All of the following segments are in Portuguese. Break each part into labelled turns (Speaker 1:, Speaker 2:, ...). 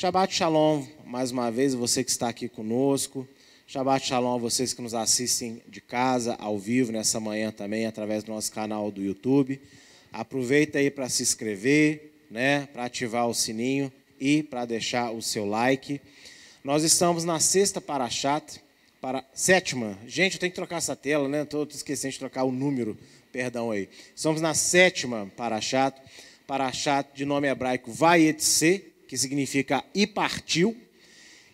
Speaker 1: Shabbat Shalom, mais uma vez, você que está aqui conosco. Shabbat Shalom a vocês que nos assistem de casa, ao vivo, nessa manhã também, através do nosso canal do YouTube. Aproveita aí para se inscrever, né, para ativar o sininho e para deixar o seu like. Nós estamos na sexta Parashat, para sétima. Gente, eu tenho que trocar essa tela, né? Estou esquecendo de trocar o número, perdão aí. Estamos na sétima Parashat, Parashat de nome hebraico Vaietse, que significa e partiu.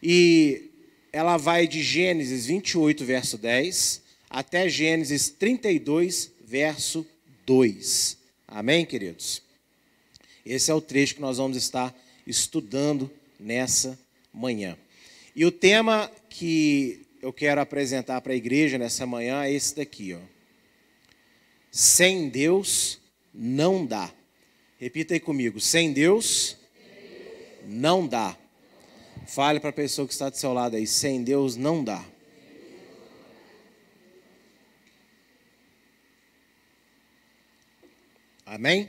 Speaker 1: E ela vai de Gênesis 28, verso 10, até Gênesis 32, verso 2. Amém, queridos? Esse é o trecho que nós vamos estar estudando nessa manhã. E o tema que eu quero apresentar para a igreja nessa manhã é esse daqui, ó. Sem Deus não dá. Repita aí comigo. Sem Deus não dá. Fale para a pessoa que está do seu lado aí, sem Deus não dá. Amém?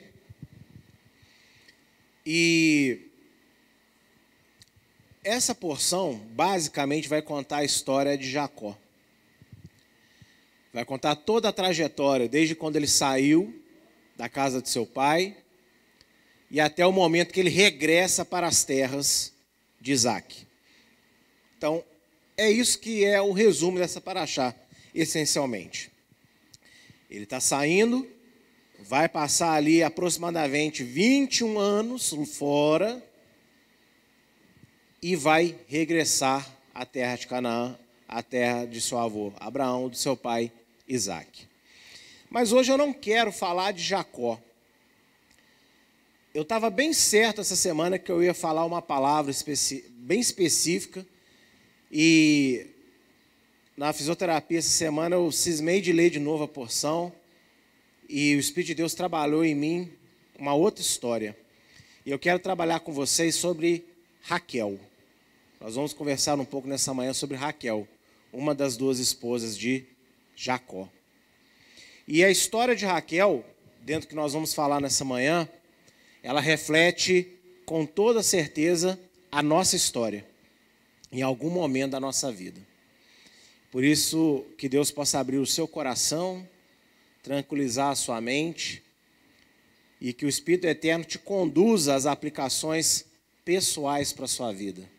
Speaker 1: E essa porção basicamente vai contar a história de Jacó. Vai contar toda a trajetória, desde quando ele saiu da casa de seu pai e até o momento que ele regressa para as terras de Isaac. Então, é isso que é o resumo dessa paraxá, essencialmente. Ele está saindo, vai passar ali aproximadamente 21 anos fora e vai regressar à terra de Canaã, à terra de seu avô Abraão, do seu pai Isaac. Mas hoje eu não quero falar de Jacó eu estava bem certo essa semana que eu ia falar uma palavra bem específica e na fisioterapia essa semana eu cismei de ler de novo a porção e o Espírito de Deus trabalhou em mim uma outra história. E eu quero trabalhar com vocês sobre Raquel. Nós vamos conversar um pouco nessa manhã sobre Raquel, uma das duas esposas de Jacó. E a história de Raquel, dentro que nós vamos falar nessa manhã, ela reflete com toda certeza a nossa história, em algum momento da nossa vida. Por isso, que Deus possa abrir o seu coração, tranquilizar a sua mente e que o Espírito Eterno te conduza às aplicações pessoais para a sua vida,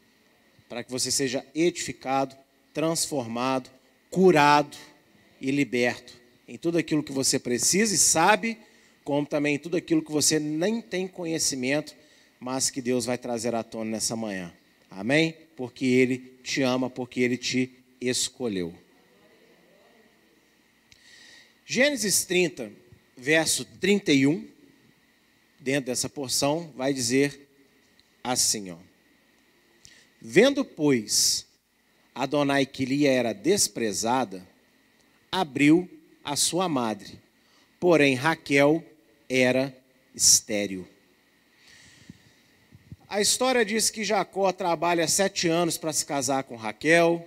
Speaker 1: para que você seja edificado, transformado, curado e liberto em tudo aquilo que você precisa e sabe como também tudo aquilo que você nem tem conhecimento, mas que Deus vai trazer à tona nessa manhã. Amém? Porque Ele te ama, porque Ele te escolheu. Gênesis 30, verso 31, dentro dessa porção, vai dizer assim, ó. Vendo, pois, Adonai que lhe era desprezada, abriu a sua madre. Porém, Raquel era estéril. A história diz que Jacó trabalha sete anos para se casar com Raquel.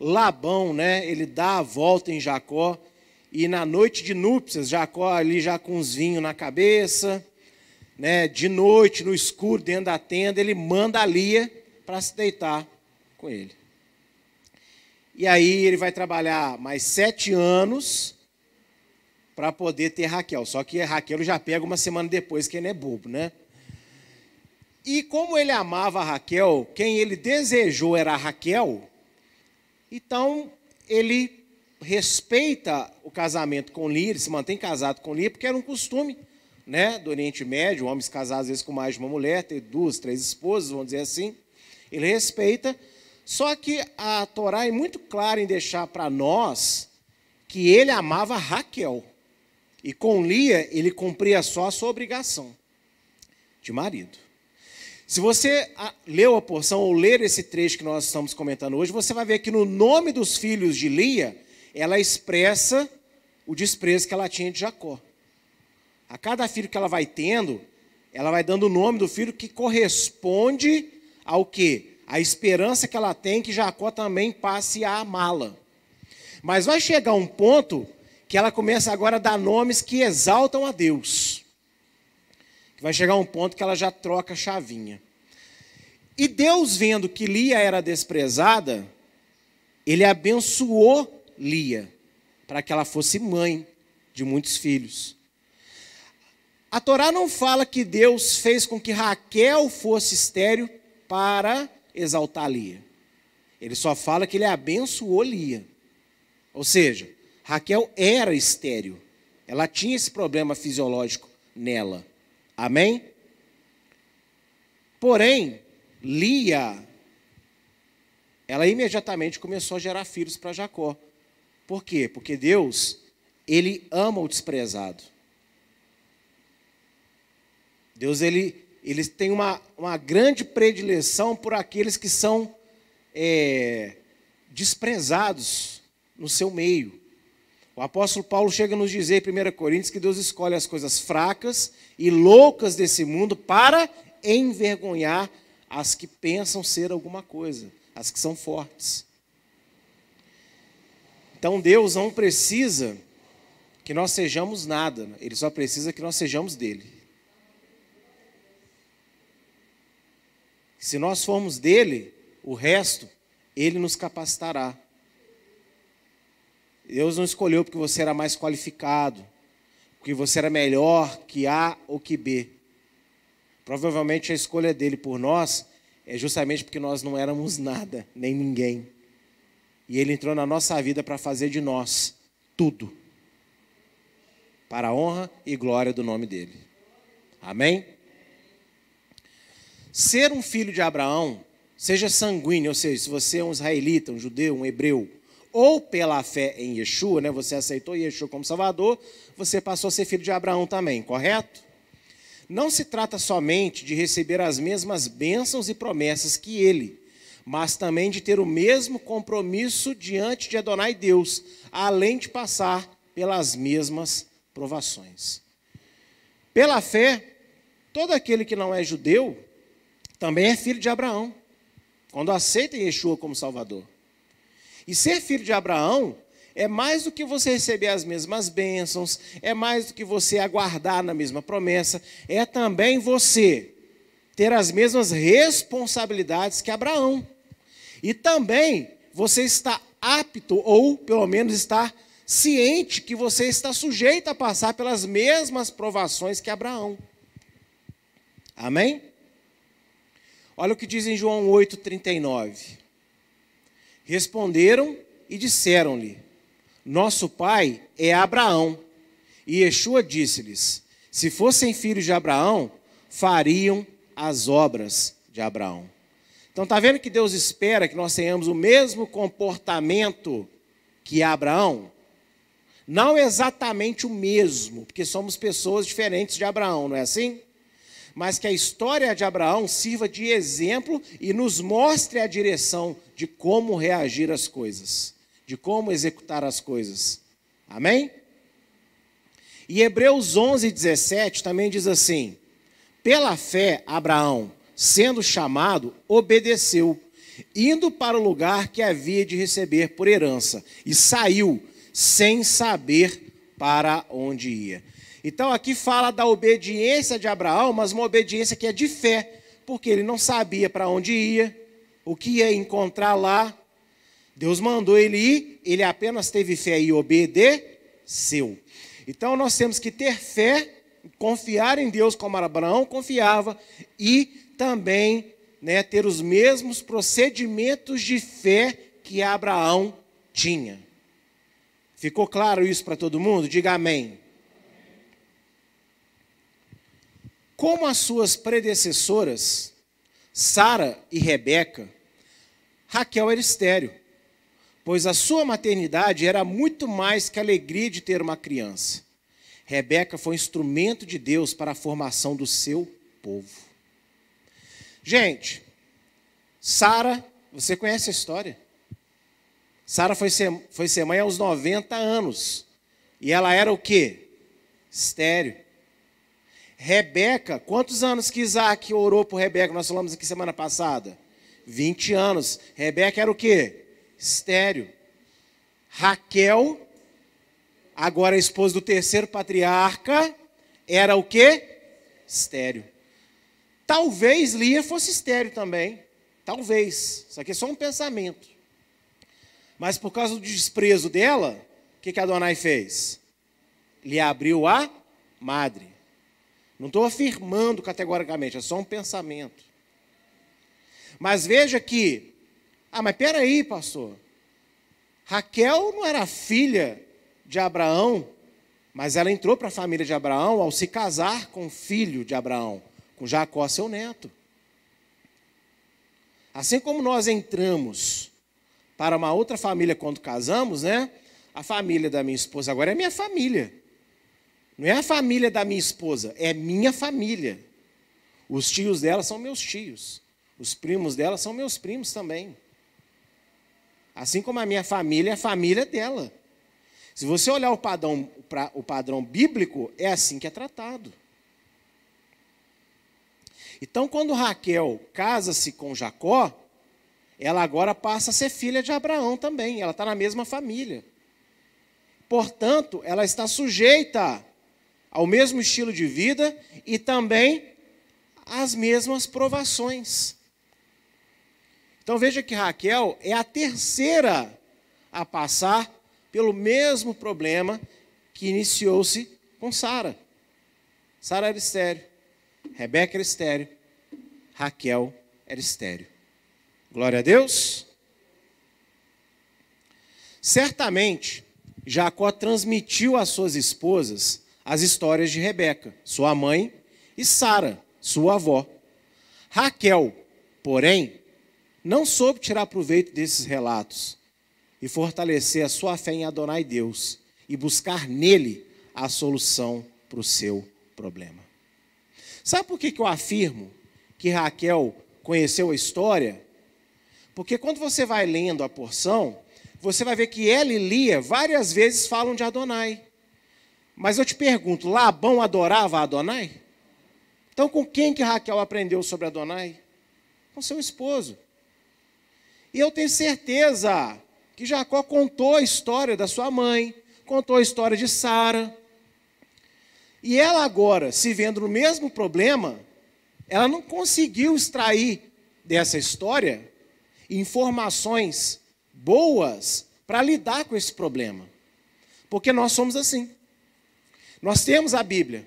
Speaker 1: Labão, né, ele dá a volta em Jacó. E na noite de núpcias, Jacó ali já com os vinhos na cabeça, né, de noite, no escuro, dentro da tenda, ele manda a Lia para se deitar com ele. E aí ele vai trabalhar mais sete anos para poder ter Raquel. Só que Raquel já pega uma semana depois, que ele é bobo, né? E como ele amava Raquel, quem ele desejou era Raquel, então ele respeita o casamento com Lia, ele se mantém casado com Lia, porque era um costume né, do Oriente Médio, homens casados às vezes com mais de uma mulher, ter duas, três esposas, vamos dizer assim. Ele respeita, só que a Torá é muito clara em deixar para nós que ele amava Raquel. E com Lia, ele cumpria só a sua obrigação de marido. Se você leu a porção ou ler esse trecho que nós estamos comentando hoje, você vai ver que no nome dos filhos de Lia, ela expressa o desprezo que ela tinha de Jacó. A cada filho que ela vai tendo, ela vai dando o nome do filho que corresponde ao que? A esperança que ela tem que Jacó também passe a amá-la. Mas vai chegar um ponto que ela começa agora a dar nomes que exaltam a Deus. Vai chegar um ponto que ela já troca a chavinha. E Deus, vendo que Lia era desprezada, ele abençoou Lia para que ela fosse mãe de muitos filhos. A Torá não fala que Deus fez com que Raquel fosse estéreo para exaltar Lia. Ele só fala que ele abençoou Lia. Ou seja, Raquel era estéreo. Ela tinha esse problema fisiológico nela. Amém? Porém, Lia, ela imediatamente começou a gerar filhos para Jacó. Por quê? Porque Deus, ele ama o desprezado. Deus, ele, ele tem uma, uma grande predileção por aqueles que são é, desprezados no seu meio. O apóstolo Paulo chega a nos dizer em 1 Coríntios que Deus escolhe as coisas fracas e loucas desse mundo para envergonhar as que pensam ser alguma coisa, as que são fortes. Então Deus não precisa que nós sejamos nada, Ele só precisa que nós sejamos dele. Se nós formos dele, o resto, ele nos capacitará. Deus não escolheu porque você era mais qualificado, porque você era melhor que A ou que B. Provavelmente a escolha dele por nós é justamente porque nós não éramos nada, nem ninguém. E ele entrou na nossa vida para fazer de nós tudo. Para a honra e glória do nome dele. Amém? Ser um filho de Abraão, seja sanguíneo, ou seja, se você é um israelita, um judeu, um hebreu, ou pela fé em Yeshua, né, você aceitou Yeshua como Salvador, você passou a ser filho de Abraão também, correto? Não se trata somente de receber as mesmas bênçãos e promessas que ele, mas também de ter o mesmo compromisso diante de Adonai Deus, além de passar pelas mesmas provações. Pela fé, todo aquele que não é judeu também é filho de Abraão, quando aceita Yeshua como Salvador. E ser filho de Abraão é mais do que você receber as mesmas bênçãos, é mais do que você aguardar na mesma promessa, é também você ter as mesmas responsabilidades que Abraão. E também você está apto, ou pelo menos está ciente que você está sujeito a passar pelas mesmas provações que Abraão. Amém? Olha o que diz em João 8,39. Responderam e disseram-lhe: nosso pai é Abraão. E Yeshua disse-lhes: Se fossem filhos de Abraão, fariam as obras de Abraão. Então está vendo que Deus espera que nós tenhamos o mesmo comportamento que Abraão? Não exatamente o mesmo, porque somos pessoas diferentes de Abraão, não é assim? Mas que a história de Abraão sirva de exemplo e nos mostre a direção de como reagir às coisas de como executar as coisas. Amém? E Hebreus 11, 17 também diz assim: Pela fé, Abraão, sendo chamado, obedeceu, indo para o lugar que havia de receber por herança, e saiu sem saber para onde ia. Então aqui fala da obediência de Abraão, mas uma obediência que é de fé, porque ele não sabia para onde ia, o que ia encontrar lá, Deus mandou ele ir, ele apenas teve fé e obedeceu. Então nós temos que ter fé, confiar em Deus como Abraão confiava e também né, ter os mesmos procedimentos de fé que Abraão tinha. Ficou claro isso para todo mundo? Diga amém. Como as suas predecessoras, Sara e Rebeca, Raquel era estéreo pois a sua maternidade era muito mais que a alegria de ter uma criança. Rebeca foi instrumento de Deus para a formação do seu povo. Gente, Sara, você conhece a história? Sara foi ser, foi ser mãe aos 90 anos. E ela era o quê? Estéreo. Rebeca, quantos anos que Isaac orou por Rebeca? Nós falamos aqui semana passada. 20 anos. Rebeca era o quê? estéreo. Raquel, agora esposa do terceiro patriarca, era o quê? Estéreo. Talvez Lia fosse estéreo também. Talvez. Isso aqui é só um pensamento. Mas por causa do desprezo dela, o que, que Adonai fez? Lhe abriu a madre. Não estou afirmando categoricamente, é só um pensamento. Mas veja que, ah, mas peraí, pastor. Raquel não era filha de Abraão, mas ela entrou para a família de Abraão ao se casar com o filho de Abraão, com Jacó, seu neto. Assim como nós entramos para uma outra família quando casamos, né? A família da minha esposa agora é minha família. Não é a família da minha esposa, é minha família. Os tios dela são meus tios. Os primos dela são meus primos também. Assim como a minha família é a família dela. Se você olhar o padrão, o padrão bíblico, é assim que é tratado. Então, quando Raquel casa-se com Jacó, ela agora passa a ser filha de Abraão também, ela está na mesma família. Portanto, ela está sujeita ao mesmo estilo de vida e também às mesmas provações. Então veja que Raquel é a terceira a passar pelo mesmo problema que iniciou-se com Sara. Sara era estéreo, Rebeca era estéreo, Raquel era estéreo. Glória a Deus. Certamente, Jacó transmitiu às suas esposas as histórias de Rebeca, sua mãe, e Sara, sua avó. Raquel, porém, não soube tirar proveito desses relatos e fortalecer a sua fé em Adonai Deus e buscar nele a solução para o seu problema. Sabe por que, que eu afirmo que Raquel conheceu a história porque quando você vai lendo a porção, você vai ver que ela e Lia várias vezes falam de Adonai. Mas eu te pergunto, Labão adorava Adonai? Então com quem que Raquel aprendeu sobre Adonai? Com seu esposo. E eu tenho certeza que Jacó contou a história da sua mãe, contou a história de Sara. E ela agora, se vendo no mesmo problema, ela não conseguiu extrair dessa história informações boas para lidar com esse problema. Porque nós somos assim. Nós temos a Bíblia.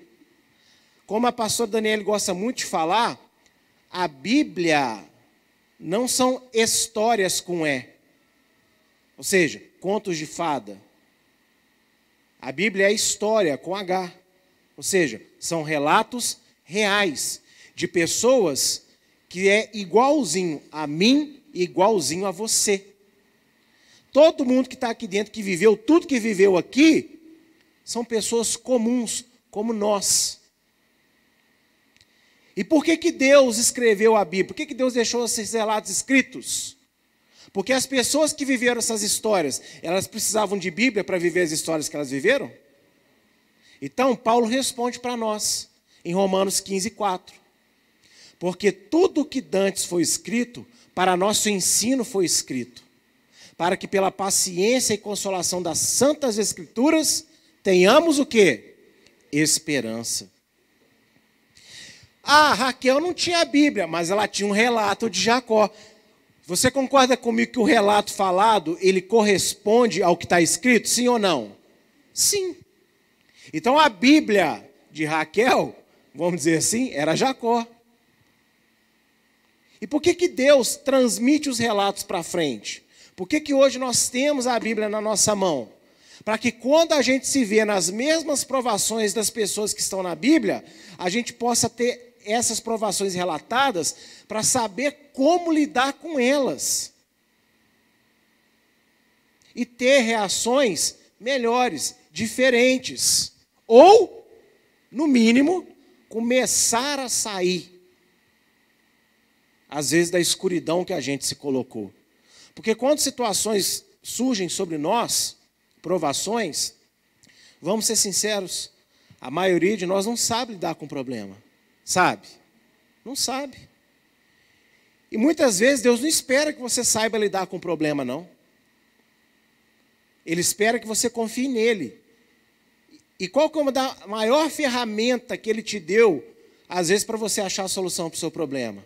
Speaker 1: Como a pastora Daniela gosta muito de falar, a Bíblia não são histórias com E. Ou seja, contos de fada. A Bíblia é história com H. Ou seja, são relatos reais de pessoas que é igualzinho a mim igualzinho a você. Todo mundo que está aqui dentro, que viveu tudo que viveu aqui, são pessoas comuns, como nós. E por que, que Deus escreveu a Bíblia? Por que, que Deus deixou esses relatos escritos? Porque as pessoas que viveram essas histórias, elas precisavam de Bíblia para viver as histórias que elas viveram? Então, Paulo responde para nós, em Romanos 15, 4. Porque tudo que dantes foi escrito para nosso ensino foi escrito, para que pela paciência e consolação das santas escrituras tenhamos o que? Esperança. Ah, Raquel não tinha a Bíblia, mas ela tinha um relato de Jacó. Você concorda comigo que o relato falado, ele corresponde ao que está escrito, sim ou não? Sim. Então a Bíblia de Raquel, vamos dizer assim, era Jacó. E por que, que Deus transmite os relatos para frente? Por que, que hoje nós temos a Bíblia na nossa mão? Para que quando a gente se vê nas mesmas provações das pessoas que estão na Bíblia, a gente possa ter essas provações relatadas para saber como lidar com elas. E ter reações melhores, diferentes. Ou, no mínimo, começar a sair às vezes, da escuridão que a gente se colocou. Porque quando situações surgem sobre nós, provações, vamos ser sinceros, a maioria de nós não sabe lidar com o problema. Sabe? Não sabe. E muitas vezes Deus não espera que você saiba lidar com o problema, não. Ele espera que você confie nele. E qual que é a maior ferramenta que ele te deu, às vezes, para você achar a solução para o seu problema?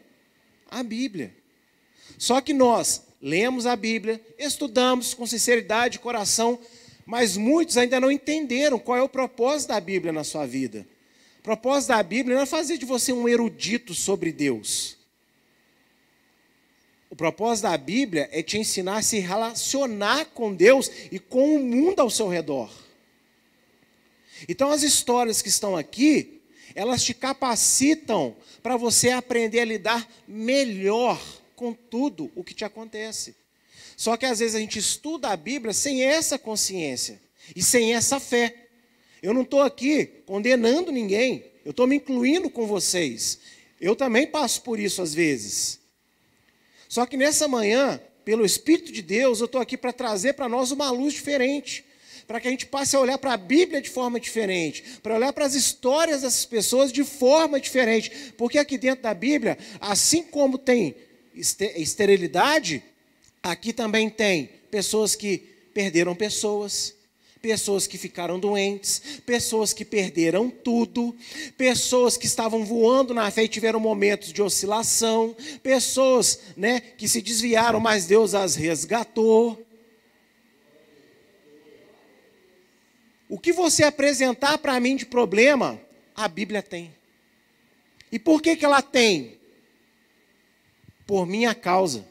Speaker 1: A Bíblia. Só que nós lemos a Bíblia, estudamos com sinceridade de coração, mas muitos ainda não entenderam qual é o propósito da Bíblia na sua vida. O propósito da Bíblia não é fazer de você um erudito sobre Deus. O propósito da Bíblia é te ensinar a se relacionar com Deus e com o mundo ao seu redor. Então, as histórias que estão aqui, elas te capacitam para você aprender a lidar melhor com tudo o que te acontece. Só que às vezes a gente estuda a Bíblia sem essa consciência e sem essa fé. Eu não estou aqui condenando ninguém, eu estou me incluindo com vocês. Eu também passo por isso às vezes. Só que nessa manhã, pelo Espírito de Deus, eu estou aqui para trazer para nós uma luz diferente para que a gente passe a olhar para a Bíblia de forma diferente, para olhar para as histórias dessas pessoas de forma diferente, porque aqui dentro da Bíblia, assim como tem esterilidade, aqui também tem pessoas que perderam pessoas, pessoas que ficaram doentes, pessoas que perderam tudo, pessoas que estavam voando na fé e tiveram momentos de oscilação, pessoas, né, que se desviaram, mas Deus as resgatou. O que você apresentar para mim de problema, a Bíblia tem. E por que, que ela tem? Por minha causa,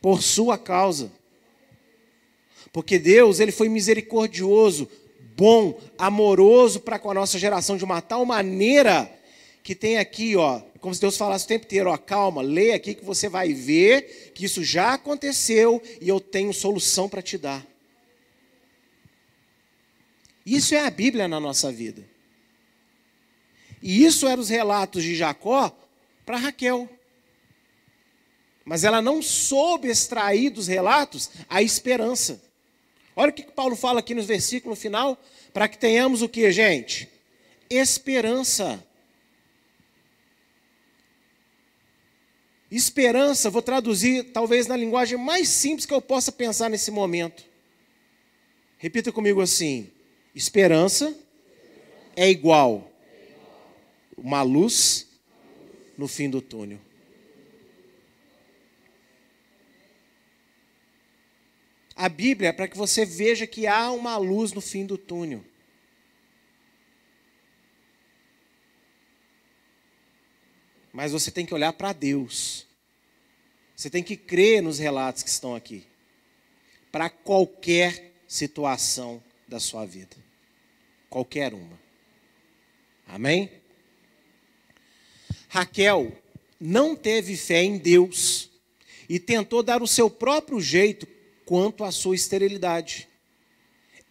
Speaker 1: por sua causa. Porque Deus, ele foi misericordioso, bom, amoroso para com a nossa geração de uma tal maneira que tem aqui, ó, como se Deus falasse o tempo inteiro, ó, calma, leia aqui que você vai ver que isso já aconteceu e eu tenho solução para te dar. Isso é a Bíblia na nossa vida. E isso eram os relatos de Jacó para Raquel. Mas ela não soube extrair dos relatos a esperança. Olha o que Paulo fala aqui no versículo final, para que tenhamos o que, gente? Esperança. Esperança, vou traduzir talvez na linguagem mais simples que eu possa pensar nesse momento. Repita comigo assim: Esperança é igual uma luz no fim do túnel. A Bíblia para que você veja que há uma luz no fim do túnel. Mas você tem que olhar para Deus. Você tem que crer nos relatos que estão aqui. Para qualquer situação da sua vida. Qualquer uma. Amém? Raquel não teve fé em Deus e tentou dar o seu próprio jeito quanto à sua esterilidade,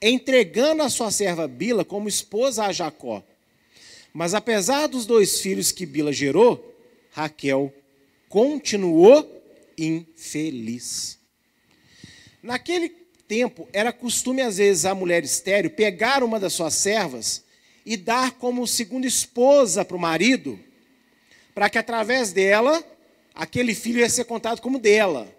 Speaker 1: entregando a sua serva Bila como esposa a Jacó. Mas apesar dos dois filhos que Bila gerou, Raquel continuou infeliz. Naquele tempo, era costume, às vezes, a mulher estéreo pegar uma das suas servas e dar como segunda esposa para o marido, para que através dela, aquele filho ia ser contado como dela.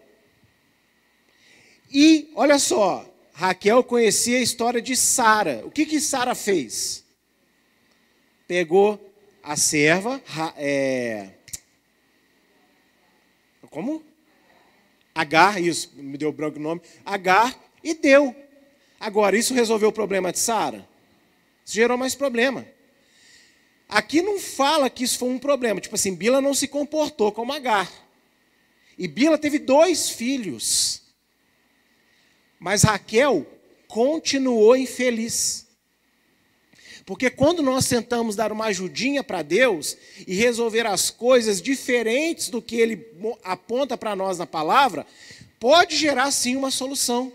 Speaker 1: E, olha só, Raquel conhecia a história de Sara. O que, que Sara fez? Pegou a serva, é, como? Agar, isso, me deu branco nome. Agar, e deu. Agora, isso resolveu o problema de Sara? Isso gerou mais problema. Aqui não fala que isso foi um problema. Tipo assim, Bila não se comportou como Agar. E Bila teve dois filhos. Mas Raquel continuou infeliz. Porque quando nós tentamos dar uma ajudinha para Deus e resolver as coisas diferentes do que Ele aponta para nós na palavra, pode gerar sim uma solução.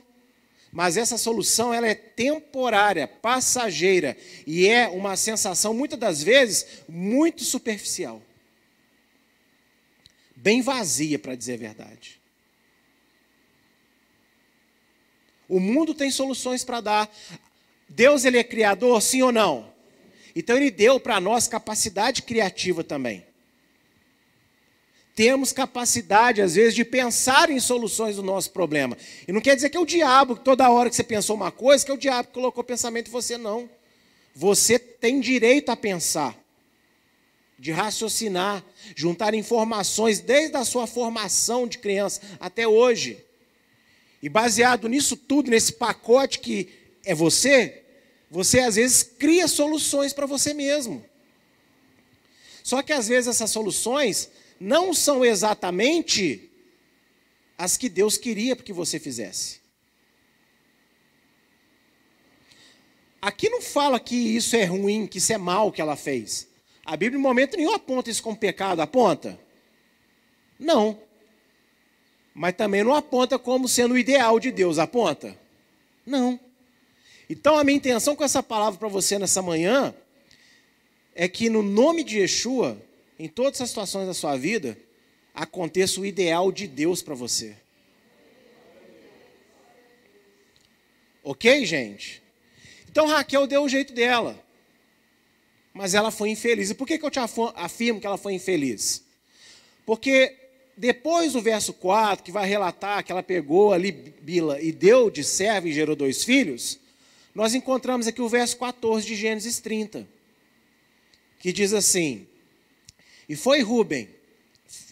Speaker 1: Mas essa solução ela é temporária, passageira e é uma sensação muitas das vezes muito superficial. Bem vazia, para dizer a verdade. O mundo tem soluções para dar. Deus ele é criador, sim ou não? Então ele deu para nós capacidade criativa também temos capacidade, às vezes, de pensar em soluções do nosso problema. E não quer dizer que é o diabo, toda hora que você pensou uma coisa, que é o diabo que colocou pensamento em você, não. Você tem direito a pensar de raciocinar, juntar informações desde a sua formação de criança até hoje. E baseado nisso tudo, nesse pacote que é você, você às vezes cria soluções para você mesmo. Só que às vezes essas soluções não são exatamente as que Deus queria que você fizesse. Aqui não fala que isso é ruim, que isso é mal que ela fez. A Bíblia, em momento nenhum, aponta isso como pecado. Aponta? Não. Mas também não aponta como sendo o ideal de Deus. Aponta? Não. Então, a minha intenção com essa palavra para você nessa manhã é que, no nome de Yeshua, em todas as situações da sua vida, aconteça o ideal de Deus para você. Ok, gente? Então Raquel deu o jeito dela. Mas ela foi infeliz. E por que, que eu te afirmo que ela foi infeliz? Porque depois do verso 4, que vai relatar que ela pegou ali Bila e deu de servo e gerou dois filhos, nós encontramos aqui o verso 14 de Gênesis 30, que diz assim: E foi Ruben,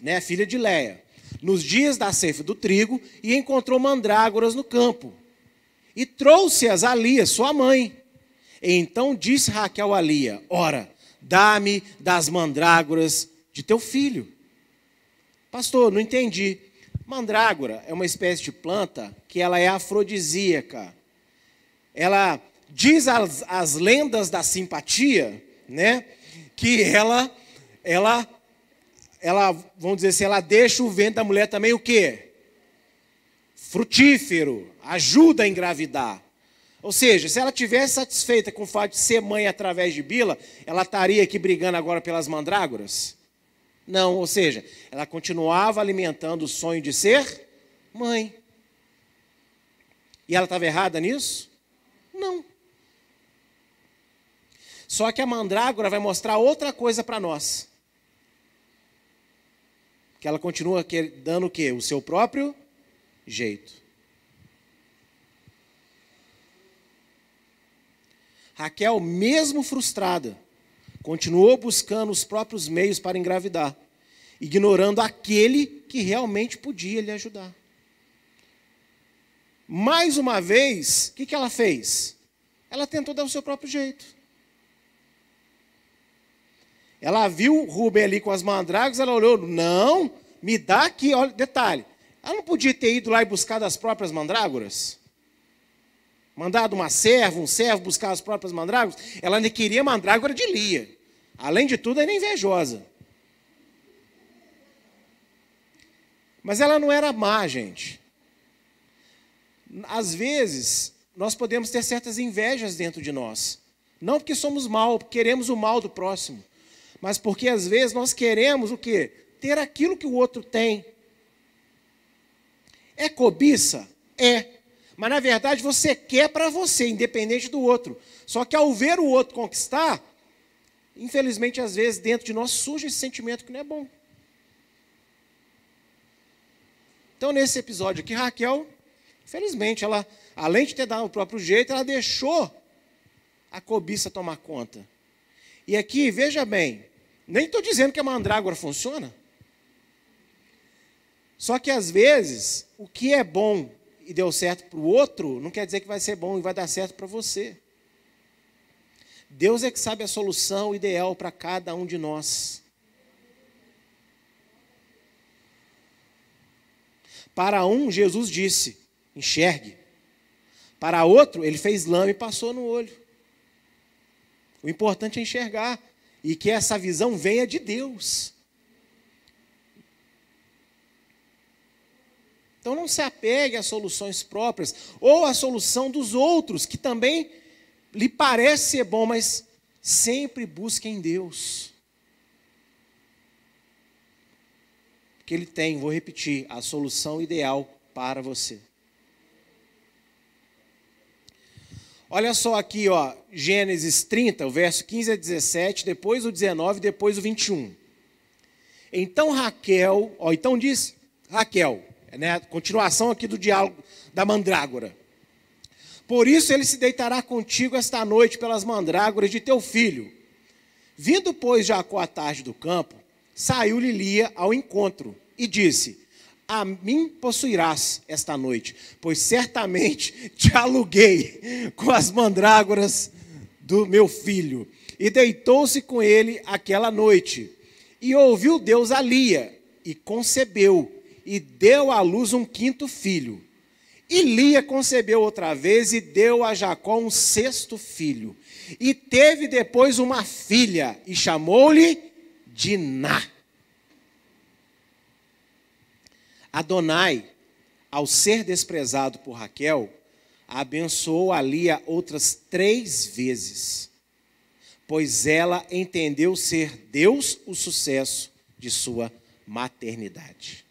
Speaker 1: né, filha de Leia, nos dias da ceifa do trigo, e encontrou mandrágoras no campo. E trouxe-as a Lia, sua mãe. E então disse Raquel a Lia: Ora, dá-me das mandrágoras de teu filho. Pastor, não entendi. Mandrágora é uma espécie de planta que ela é afrodisíaca. Ela diz as, as lendas da simpatia, né? Que ela, ela ela, vamos dizer assim, ela deixa o vento da mulher também o quê? Frutífero, ajuda a engravidar. Ou seja, se ela tivesse satisfeita com o fato de ser mãe através de Bila, ela estaria aqui brigando agora pelas mandrágoras? Não, ou seja, ela continuava alimentando o sonho de ser mãe. E ela estava errada nisso? Não. Só que a mandrágora vai mostrar outra coisa para nós que ela continua dando o quê? O seu próprio jeito. Raquel, mesmo frustrada, continuou buscando os próprios meios para engravidar, ignorando aquele que realmente podia lhe ajudar. Mais uma vez, o que, que ela fez? Ela tentou dar o seu próprio jeito. Ela viu Rubem ali com as mandrágoras, ela olhou, não, me dá aqui, olha, detalhe. Ela não podia ter ido lá e buscado as próprias mandrágoras? Mandado uma serva, um servo buscar as próprias mandrágoras? Ela ainda queria mandrágora de Lia. Além de tudo, era invejosa. Mas ela não era má, gente. Às vezes, nós podemos ter certas invejas dentro de nós. Não porque somos mal, porque queremos o mal do próximo mas porque às vezes nós queremos o quê? Ter aquilo que o outro tem. É cobiça? É. Mas na verdade você quer para você, independente do outro. Só que ao ver o outro conquistar, infelizmente às vezes dentro de nós surge esse sentimento que não é bom. Então nesse episódio aqui, Raquel, infelizmente, ela, além de ter dado o próprio jeito, ela deixou a cobiça tomar conta. E aqui, veja bem, nem estou dizendo que a mandrágora funciona. Só que às vezes, o que é bom e deu certo para o outro, não quer dizer que vai ser bom e vai dar certo para você. Deus é que sabe a solução ideal para cada um de nós. Para um, Jesus disse: enxergue. Para outro, ele fez lama e passou no olho. O importante é enxergar e que essa visão venha de Deus. Então não se apegue às soluções próprias ou à solução dos outros, que também lhe parece ser bom, mas sempre busque em Deus. Que Ele tem, vou repetir, a solução ideal para você. Olha só aqui, ó, Gênesis 30, o verso 15 a 17, depois o 19, depois o 21. Então Raquel, ó, então diz Raquel, né, continuação aqui do diálogo da mandrágora. Por isso ele se deitará contigo esta noite pelas mandrágoras de teu filho. Vindo, pois, Jacó à tarde do campo, saiu-lhe Lia ao encontro e disse: A mim possuirás esta noite, pois certamente te aluguei com as mandrágoras do meu filho. E deitou-se com ele aquela noite. E ouviu Deus a Lia, e concebeu, e deu à luz um quinto filho. E Lia concebeu outra vez e deu a Jacó um sexto filho. E teve depois uma filha, e chamou-lhe Diná. Adonai, ao ser desprezado por Raquel, abençoou a Lia outras três vezes, pois ela entendeu ser Deus o sucesso de sua maternidade.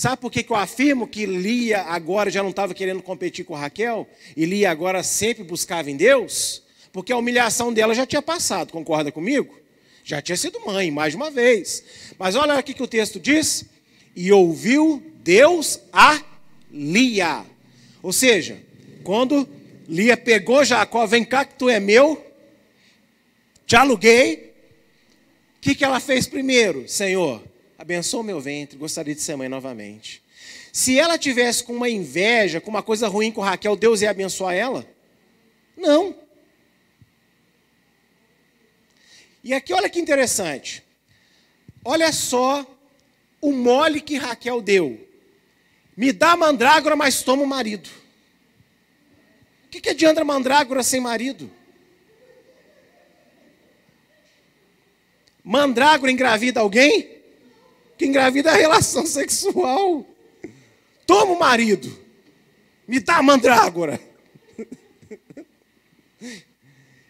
Speaker 1: Sabe por que, que eu afirmo que Lia agora já não estava querendo competir com Raquel? E Lia agora sempre buscava em Deus? Porque a humilhação dela já tinha passado, concorda comigo? Já tinha sido mãe, mais uma vez. Mas olha aqui que o texto diz: E ouviu Deus a Lia. Ou seja, quando Lia pegou Jacó, vem cá que tu é meu, te aluguei. O que, que ela fez primeiro? Senhor, abençoa o meu ventre, gostaria de ser mãe novamente. Se ela tivesse com uma inveja, com uma coisa ruim com Raquel, Deus ia abençoar ela? Não. E aqui olha que interessante. Olha só o mole que Raquel deu. Me dá mandrágora, mas toma o marido. O que, que adianta mandrágora sem marido? Mandrágora engravida alguém? Que engravida a relação sexual. Toma o marido, me dá a mandrágora.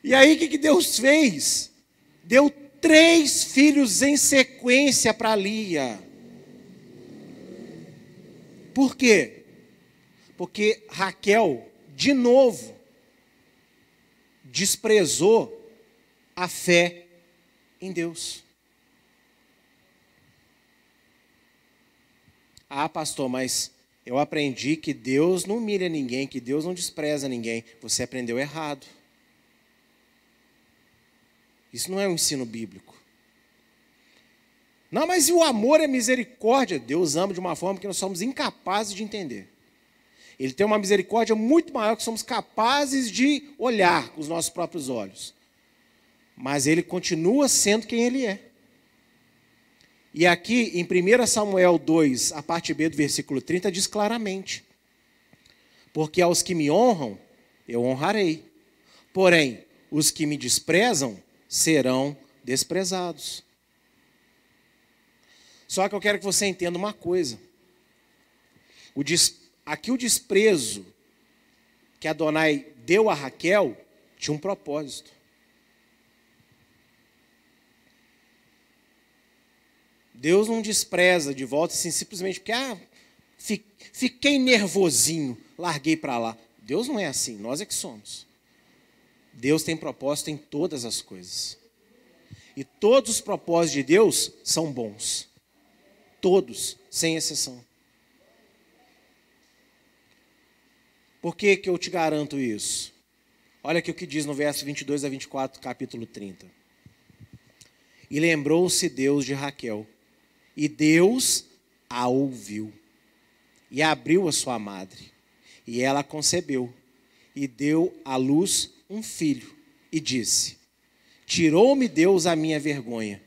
Speaker 1: E aí o que, que Deus fez? Deu três filhos em sequência para Lia. Por quê? Porque Raquel, de novo, desprezou a fé em Deus. Ah, pastor, mas eu aprendi que Deus não humilha ninguém, que Deus não despreza ninguém. Você aprendeu errado. Isso não é um ensino bíblico. Não, mas e o amor é misericórdia? Deus ama de uma forma que nós somos incapazes de entender. Ele tem uma misericórdia muito maior que somos capazes de olhar com os nossos próprios olhos. Mas ele continua sendo quem ele é. E aqui em 1 Samuel 2, a parte B do versículo 30, diz claramente: Porque aos que me honram, eu honrarei. Porém, os que me desprezam serão desprezados. Só que eu quero que você entenda uma coisa. O des... Aqui o desprezo que Adonai deu a Raquel tinha um propósito. Deus não despreza de volta assim, simplesmente porque ah, fiquei nervosinho, larguei para lá. Deus não é assim, nós é que somos. Deus tem propósito em todas as coisas. E todos os propósitos de Deus são bons. Todos, sem exceção. Por que, que eu te garanto isso? Olha aqui o que diz no verso 22 a 24, capítulo 30. E lembrou-se Deus de Raquel e Deus a ouviu e abriu a sua madre. E ela concebeu e deu à luz um filho e disse: Tirou-me Deus a minha vergonha.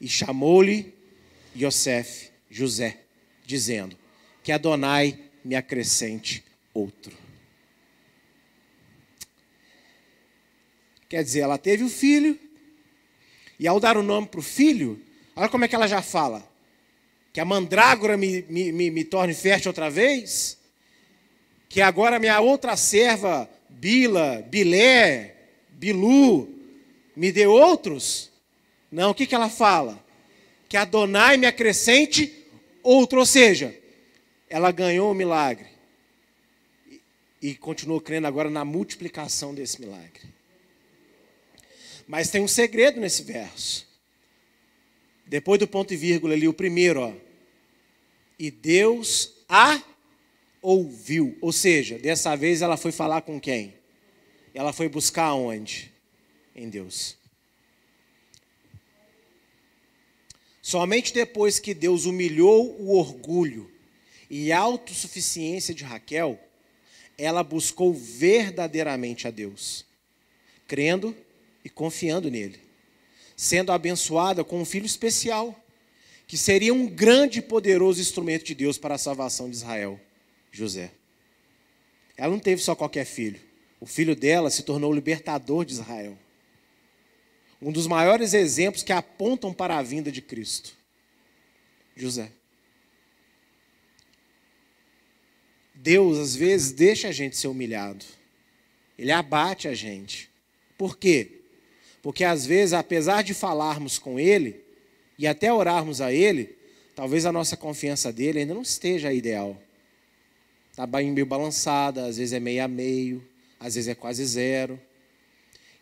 Speaker 1: E chamou-lhe Yosef, José, dizendo: Que Adonai me acrescente outro. Quer dizer, ela teve o filho, e ao dar o nome para o filho, Olha como é que ela já fala. Que a mandrágora me, me, me, me torne fértil outra vez. Que agora minha outra serva, Bila, Bilé, Bilu, me dê outros. Não, o que, que ela fala? Que Adonai me acrescente outro. Ou seja, ela ganhou o milagre. E, e continuou crendo agora na multiplicação desse milagre. Mas tem um segredo nesse verso. Depois do ponto e vírgula ali, o primeiro, ó. E Deus a ouviu. Ou seja, dessa vez ela foi falar com quem? Ela foi buscar onde? Em Deus. Somente depois que Deus humilhou o orgulho e autossuficiência de Raquel, ela buscou verdadeiramente a Deus, crendo e confiando nele, sendo abençoada com um filho especial, que seria um grande e poderoso instrumento de Deus para a salvação de Israel, José. Ela não teve só qualquer filho. O filho dela se tornou o libertador de Israel. Um dos maiores exemplos que apontam para a vinda de Cristo. José. Deus, às vezes, deixa a gente ser humilhado. Ele abate a gente. Por quê? Porque, às vezes, apesar de falarmos com Ele e até orarmos a Ele, talvez a nossa confiança dele ainda não esteja ideal. Está meio balançada, às vezes é meio a meio, às vezes é quase zero.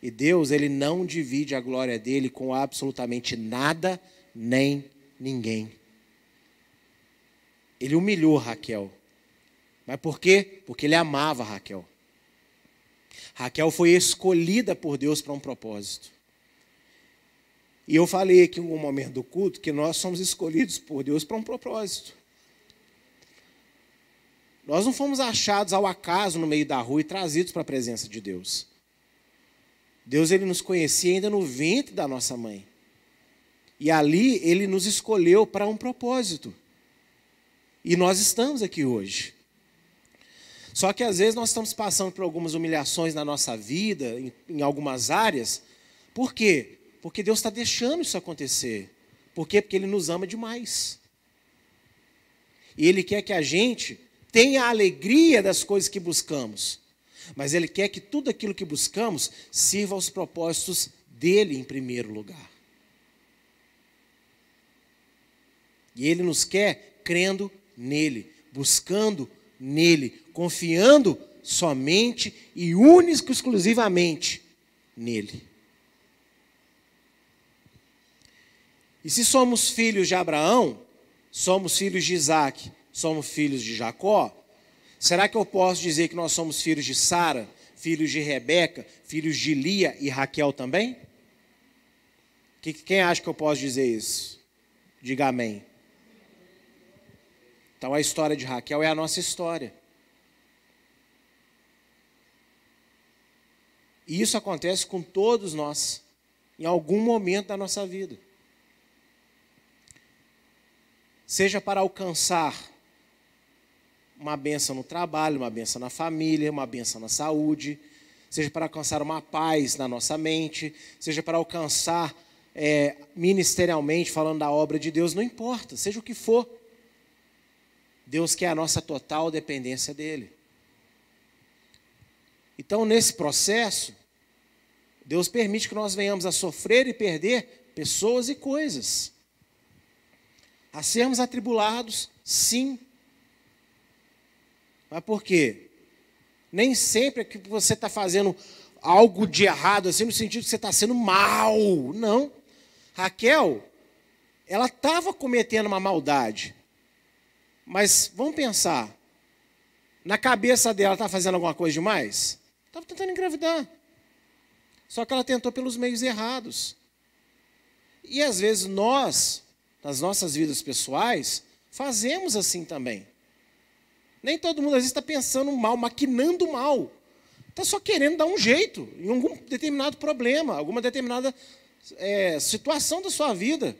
Speaker 1: E Deus, Ele não divide a glória dele com absolutamente nada nem ninguém. Ele humilhou Raquel. Mas por quê? Porque ele amava Raquel. Raquel foi escolhida por Deus para um propósito. E eu falei aqui em um momento do culto que nós somos escolhidos por Deus para um propósito. Nós não fomos achados ao acaso no meio da rua e trazidos para a presença de Deus. Deus ele nos conhecia ainda no ventre da nossa mãe. E ali ele nos escolheu para um propósito. E nós estamos aqui hoje. Só que às vezes nós estamos passando por algumas humilhações na nossa vida, em, em algumas áreas. Por quê? Porque Deus está deixando isso acontecer. Por quê? Porque Ele nos ama demais. E Ele quer que a gente tenha a alegria das coisas que buscamos. Mas Ele quer que tudo aquilo que buscamos sirva aos propósitos dele em primeiro lugar. E Ele nos quer crendo nele, buscando nele, confiando somente e único exclusivamente nele. E se somos filhos de Abraão, somos filhos de Isaac, somos filhos de Jacó, será que eu posso dizer que nós somos filhos de Sara, filhos de Rebeca, filhos de Lia e Raquel também? Quem acha que eu posso dizer isso? Diga amém. Então a história de Raquel é a nossa história. E isso acontece com todos nós, em algum momento da nossa vida. Seja para alcançar uma benção no trabalho, uma benção na família, uma benção na saúde, seja para alcançar uma paz na nossa mente, seja para alcançar é, ministerialmente, falando da obra de Deus, não importa, seja o que for. Deus quer a nossa total dependência dele. Então, nesse processo, Deus permite que nós venhamos a sofrer e perder pessoas e coisas. A sermos atribulados, sim. Mas por quê? Nem sempre é que você está fazendo algo de errado, assim, no sentido que você está sendo mal. Não. Raquel, ela estava cometendo uma maldade. Mas vamos pensar. Na cabeça dela, está fazendo alguma coisa demais? Estava tentando engravidar. Só que ela tentou pelos meios errados. E às vezes nós, nas nossas vidas pessoais, fazemos assim também. Nem todo mundo às vezes está pensando mal, maquinando mal. Está só querendo dar um jeito em algum determinado problema, alguma determinada é, situação da sua vida.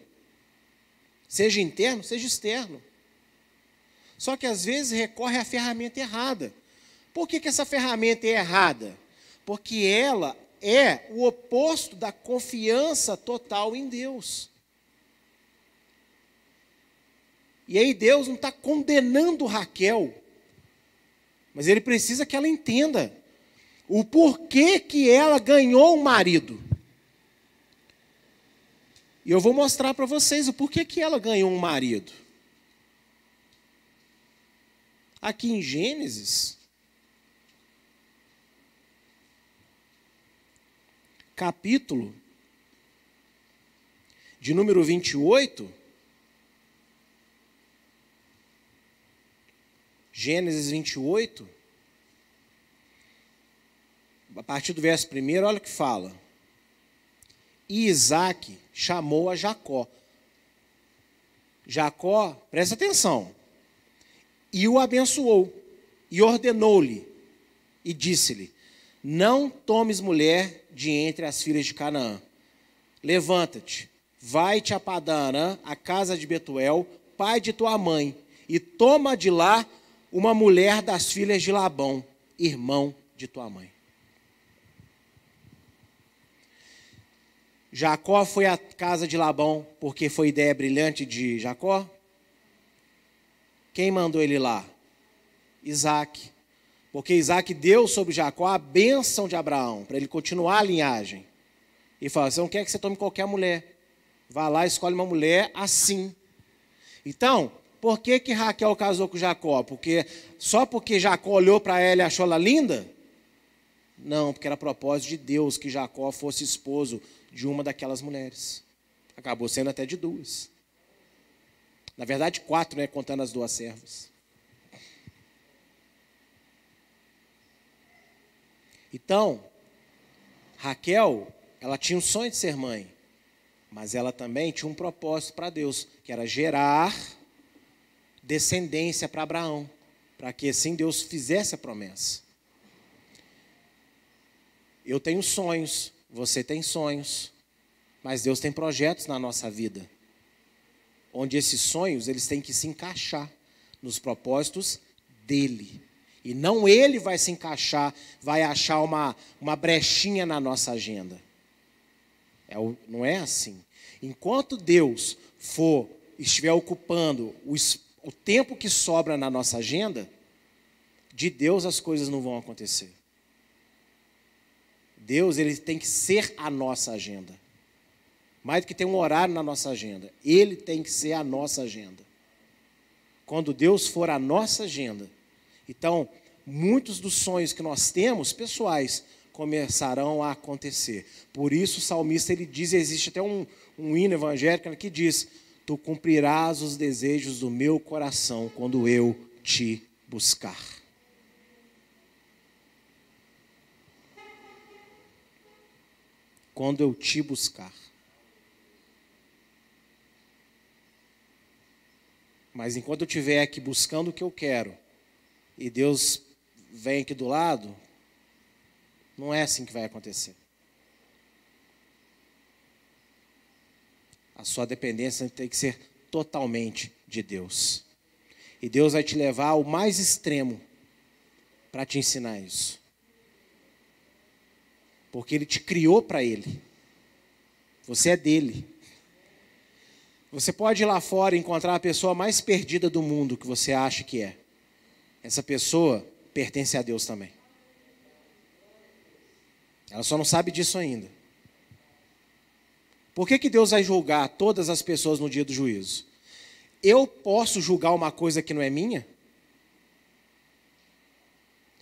Speaker 1: Seja interno, seja externo. Só que às vezes recorre à ferramenta errada. Por que, que essa ferramenta é errada? Porque ela é o oposto da confiança total em Deus. E aí Deus não está condenando Raquel, mas ele precisa que ela entenda o porquê que ela ganhou um marido. E eu vou mostrar para vocês o porquê que ela ganhou um marido. Aqui em Gênesis, capítulo de número 28, Gênesis 28, a partir do verso 1, olha o que fala. E Isaac chamou a Jacó. Jacó, presta atenção, e o abençoou, e ordenou-lhe, e disse-lhe: Não tomes mulher de entre as filhas de Canaã. Levanta-te, vai-te a Padarã, a casa de Betuel, pai de tua mãe, e toma de lá uma mulher das filhas de Labão, irmão de tua mãe. Jacó foi à casa de Labão porque foi ideia brilhante de Jacó? Quem mandou ele lá? Isaac. Porque Isaac deu sobre Jacó a bênção de Abraão, para ele continuar a linhagem. E falou: Você não quer que você tome qualquer mulher. Vá lá, escolhe uma mulher assim. Então, por que, que Raquel casou com Jacó? Porque só porque Jacó olhou para ela e achou ela linda? Não, porque era propósito de Deus que Jacó fosse esposo de uma daquelas mulheres. Acabou sendo até de duas. Na verdade, quatro, né? Contando as duas servas. Então, Raquel, ela tinha um sonho de ser mãe, mas ela também tinha um propósito para Deus, que era gerar descendência para Abraão, para que assim Deus fizesse a promessa. Eu tenho sonhos, você tem sonhos, mas Deus tem projetos na nossa vida, onde esses sonhos eles têm que se encaixar nos propósitos dele. E não ele vai se encaixar, vai achar uma, uma brechinha na nossa agenda. É, não é assim. Enquanto Deus for estiver ocupando o, o tempo que sobra na nossa agenda, de Deus as coisas não vão acontecer. Deus ele tem que ser a nossa agenda. Mais do que ter um horário na nossa agenda. Ele tem que ser a nossa agenda. Quando Deus for a nossa agenda, então, muitos dos sonhos que nós temos, pessoais, começarão a acontecer. Por isso o salmista ele diz, existe até um, um hino evangélico que diz: Tu cumprirás os desejos do meu coração quando eu te buscar. Quando eu te buscar. Mas enquanto eu estiver aqui buscando o que eu quero, e Deus vem aqui do lado, não é assim que vai acontecer. A sua dependência tem que ser totalmente de Deus. E Deus vai te levar ao mais extremo para te ensinar isso. Porque Ele te criou para Ele. Você é dele. Você pode ir lá fora e encontrar a pessoa mais perdida do mundo que você acha que é. Essa pessoa pertence a Deus também. Ela só não sabe disso ainda. Por que, que Deus vai julgar todas as pessoas no dia do juízo? Eu posso julgar uma coisa que não é minha?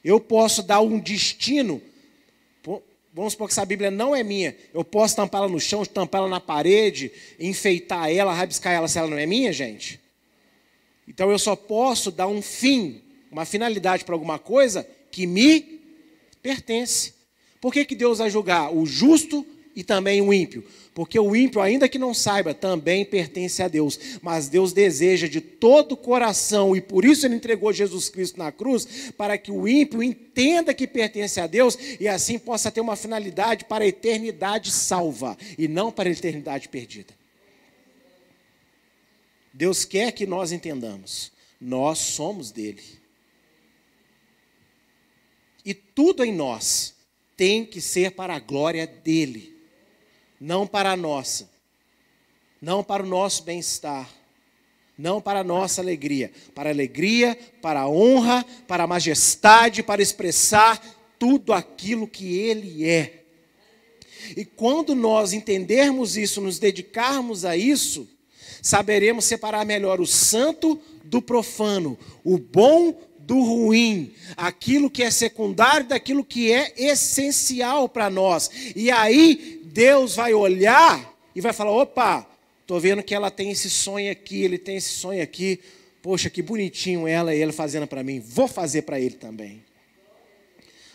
Speaker 1: Eu posso dar um destino. Vamos supor que essa Bíblia não é minha. Eu posso tampá-la no chão, tampá-la na parede, enfeitar ela, rabiscar ela se ela não é minha, gente? Então eu só posso dar um fim uma finalidade para alguma coisa que me pertence. Por que, que Deus vai julgar o justo e também o ímpio? Porque o ímpio, ainda que não saiba, também pertence a Deus. Mas Deus deseja de todo o coração, e por isso Ele entregou Jesus Cristo na cruz, para que o ímpio entenda que pertence a Deus e assim possa ter uma finalidade para a eternidade salva e não para a eternidade perdida. Deus quer que nós entendamos, nós somos dele. E tudo em nós tem que ser para a glória dele, não para a nossa, não para o nosso bem-estar, não para a nossa alegria, para a alegria, para a honra, para a majestade, para expressar tudo aquilo que ele é. E quando nós entendermos isso, nos dedicarmos a isso, saberemos separar melhor o santo do profano, o bom do ruim, aquilo que é secundário daquilo que é essencial para nós. E aí Deus vai olhar e vai falar: opa, estou vendo que ela tem esse sonho aqui, ele tem esse sonho aqui. Poxa, que bonitinho ela e ele fazendo para mim. Vou fazer para ele também.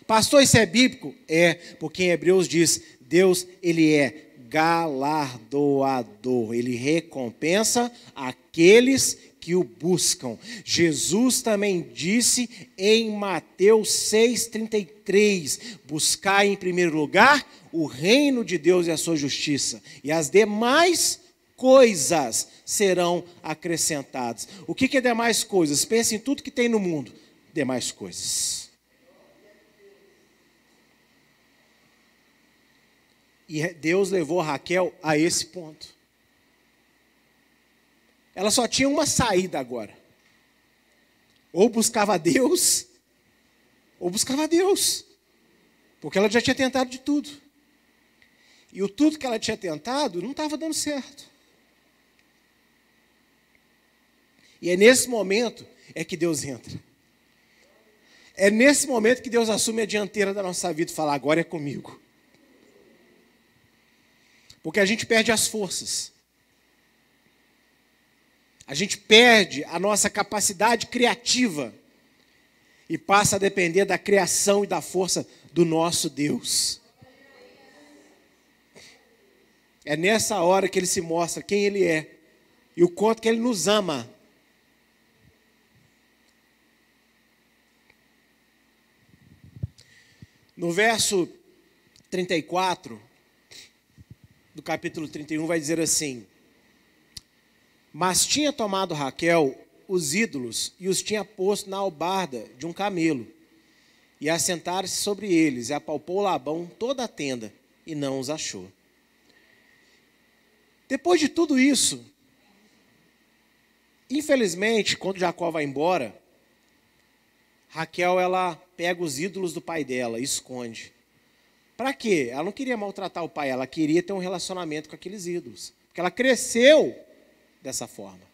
Speaker 1: Pastor, isso é bíblico? É, porque em Hebreus diz: Deus, ele é galardoador. Ele recompensa aqueles que o buscam. Jesus também disse em Mateus 6,33: Buscai em primeiro lugar o reino de Deus e a sua justiça, e as demais coisas serão acrescentadas. O que é demais coisas? Pense em tudo que tem no mundo. Demais coisas. E Deus levou Raquel a esse ponto. Ela só tinha uma saída agora. Ou buscava Deus, ou buscava Deus. Porque ela já tinha tentado de tudo. E o tudo que ela tinha tentado não estava dando certo. E é nesse momento é que Deus entra. É nesse momento que Deus assume a dianteira da nossa vida e fala: agora é comigo. Porque a gente perde as forças. A gente perde a nossa capacidade criativa e passa a depender da criação e da força do nosso Deus. É nessa hora que ele se mostra quem ele é e o quanto que ele nos ama. No verso 34 do capítulo 31 vai dizer assim: Mas tinha tomado Raquel os ídolos e os tinha posto na albarda de um camelo, e assentaram-se sobre eles, e apalpou Labão toda a tenda, e não os achou. Depois de tudo isso, infelizmente, quando Jacó vai embora, Raquel ela pega os ídolos do pai dela e esconde. Para quê? Ela não queria maltratar o pai, ela queria ter um relacionamento com aqueles ídolos. Porque ela cresceu dessa forma.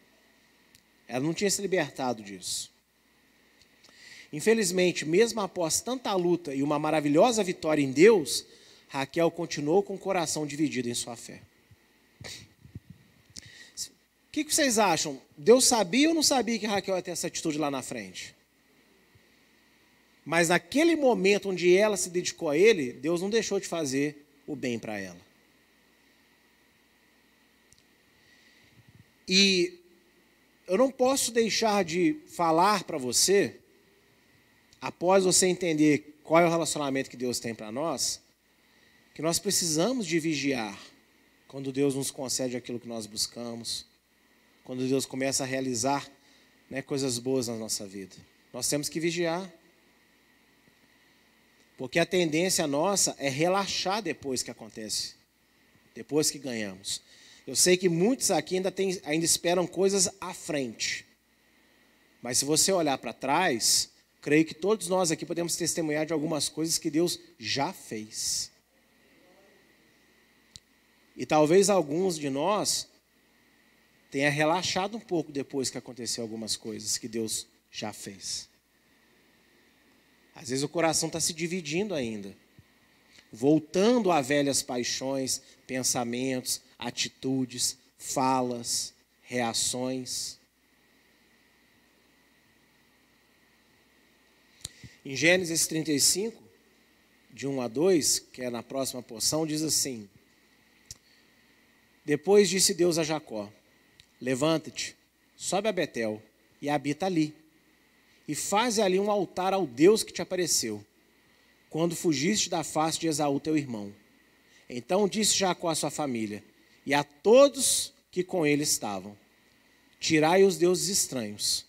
Speaker 1: Ela não tinha se libertado disso. Infelizmente, mesmo após tanta luta e uma maravilhosa vitória em Deus, Raquel continuou com o coração dividido em sua fé que, que vocês acham? Deus sabia ou não sabia que Raquel ia ter essa atitude lá na frente? Mas naquele momento onde ela se dedicou a ele, Deus não deixou de fazer o bem para ela. E eu não posso deixar de falar para você, após você entender qual é o relacionamento que Deus tem para nós, que nós precisamos de vigiar quando Deus nos concede aquilo que nós buscamos quando Deus começa a realizar né, coisas boas na nossa vida. Nós temos que vigiar. Porque a tendência nossa é relaxar depois que acontece, depois que ganhamos. Eu sei que muitos aqui ainda, tem, ainda esperam coisas à frente. Mas se você olhar para trás, creio que todos nós aqui podemos testemunhar de algumas coisas que Deus já fez. E talvez alguns de nós tenha relaxado um pouco depois que aconteceu algumas coisas que Deus já fez. Às vezes o coração está se dividindo ainda, voltando a velhas paixões, pensamentos, atitudes, falas, reações. Em Gênesis 35, de 1 a 2, que é na próxima porção, diz assim: Depois disse Deus a Jacó: Levanta-te, sobe a Betel e habita ali. E faze ali um altar ao Deus que te apareceu, quando fugiste da face de Esaú, teu irmão. Então disse Jacó à sua família e a todos que com ele estavam: Tirai os deuses estranhos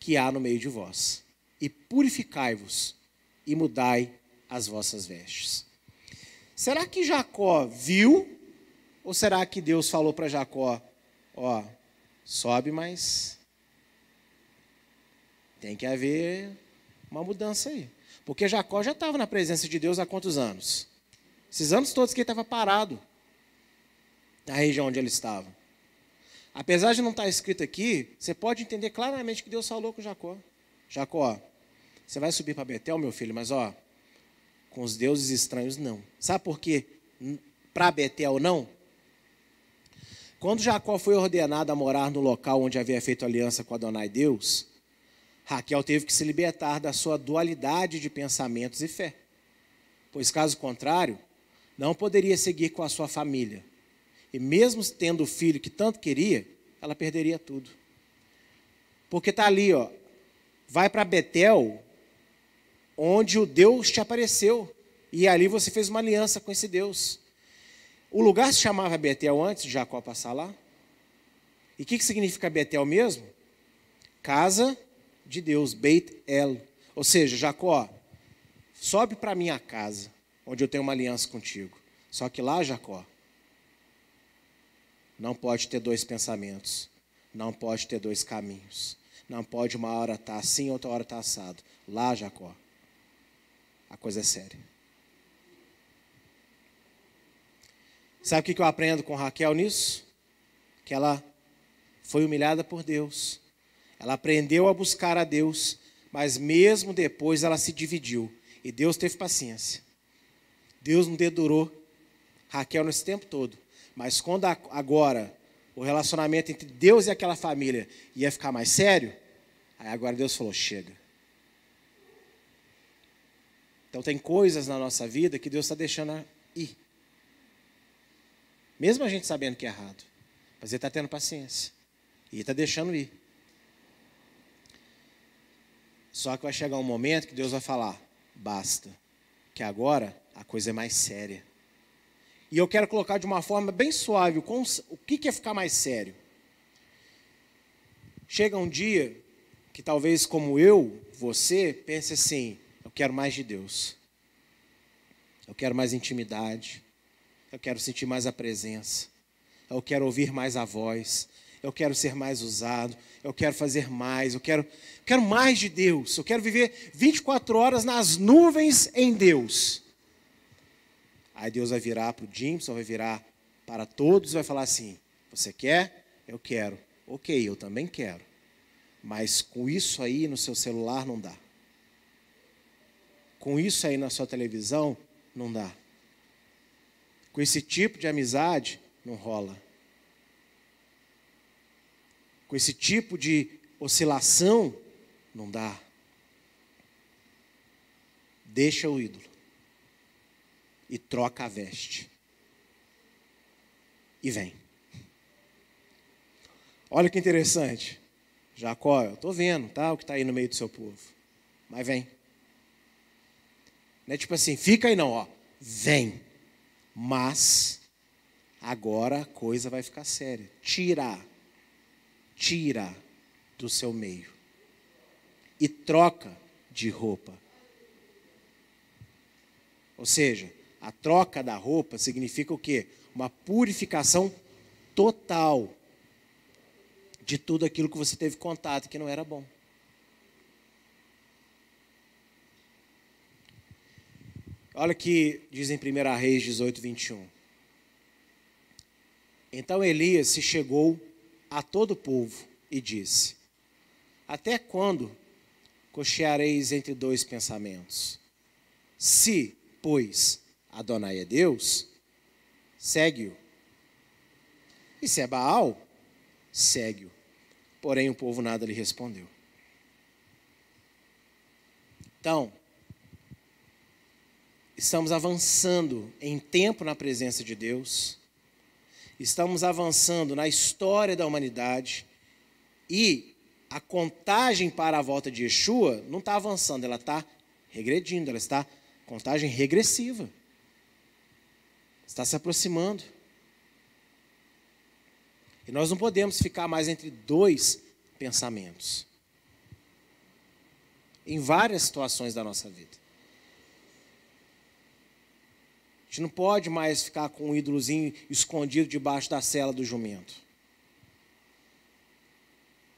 Speaker 1: que há no meio de vós, e purificai-vos, e mudai as vossas vestes. Será que Jacó viu? Ou será que Deus falou para Jacó: ó, sobe, mas tem que haver uma mudança aí. Porque Jacó já estava na presença de Deus há quantos anos? Esses anos todos que ele estava parado na região onde ele estava. Apesar de não estar escrito aqui, você pode entender claramente que Deus falou com Jacó. Jacó, você vai subir para Betel, meu filho, mas ó, com os deuses estranhos não. Sabe por quê? Para Betel não? Quando Jacó foi ordenado a morar no local onde havia feito aliança com Adonai Deus, Raquel teve que se libertar da sua dualidade de pensamentos e fé. Pois, caso contrário, não poderia seguir com a sua família. E mesmo tendo o filho que tanto queria, ela perderia tudo. Porque está ali, ó, vai para Betel, onde o Deus te apareceu. E ali você fez uma aliança com esse Deus. O lugar se chamava Betel antes de Jacó passar lá. E o que, que significa Betel mesmo? Casa de Deus, Beit El. Ou seja, Jacó, sobe para minha casa, onde eu tenho uma aliança contigo. Só que lá, Jacó, não pode ter dois pensamentos, não pode ter dois caminhos, não pode uma hora estar tá assim, outra hora estar tá assado. Lá, Jacó, a coisa é séria. Sabe o que eu aprendo com Raquel nisso? Que ela foi humilhada por Deus. Ela aprendeu a buscar a Deus, mas mesmo depois ela se dividiu. E Deus teve paciência. Deus não dedurou Raquel nesse tempo todo. Mas quando agora o relacionamento entre Deus e aquela família ia ficar mais sério, aí agora Deus falou: chega. Então tem coisas na nossa vida que Deus está deixando ir. Mesmo a gente sabendo que é errado. Mas Ele está tendo paciência. E está deixando ir. Só que vai chegar um momento que Deus vai falar: basta. Que agora a coisa é mais séria. E eu quero colocar de uma forma bem suave o que é ficar mais sério. Chega um dia que talvez como eu, você, pense assim: eu quero mais de Deus. Eu quero mais intimidade. Eu quero sentir mais a presença. Eu quero ouvir mais a voz. Eu quero ser mais usado. Eu quero fazer mais. Eu quero, quero mais de Deus. Eu quero viver 24 horas nas nuvens em Deus. Aí Deus vai virar para o Jimson, vai virar para todos vai falar assim: Você quer? Eu quero. Ok, eu também quero. Mas com isso aí no seu celular não dá. Com isso aí na sua televisão não dá. Com esse tipo de amizade não rola. Com esse tipo de oscilação não dá. Deixa o ídolo e troca a veste. E vem. Olha que interessante. Jacó, eu estou vendo, tá? O que está aí no meio do seu povo. Mas vem. Não é tipo assim, fica aí não, ó. Vem. Mas agora a coisa vai ficar séria. Tira. Tira do seu meio. E troca de roupa. Ou seja, a troca da roupa significa o quê? Uma purificação total de tudo aquilo que você teve contato que não era bom. Olha que diz em 1 Reis 18, 21. Então Elias se chegou a todo o povo e disse: Até quando cocheareis entre dois pensamentos? Se, pois, Adonai é Deus, segue-o. E se é Baal, segue-o. Porém, o povo nada lhe respondeu. Então, estamos avançando em tempo na presença de Deus, estamos avançando na história da humanidade e a contagem para a volta de Yeshua não está avançando, ela está regredindo, ela está contagem regressiva. Está se aproximando. E nós não podemos ficar mais entre dois pensamentos. Em várias situações da nossa vida. A gente não pode mais ficar com um ídolozinho escondido debaixo da cela do jumento.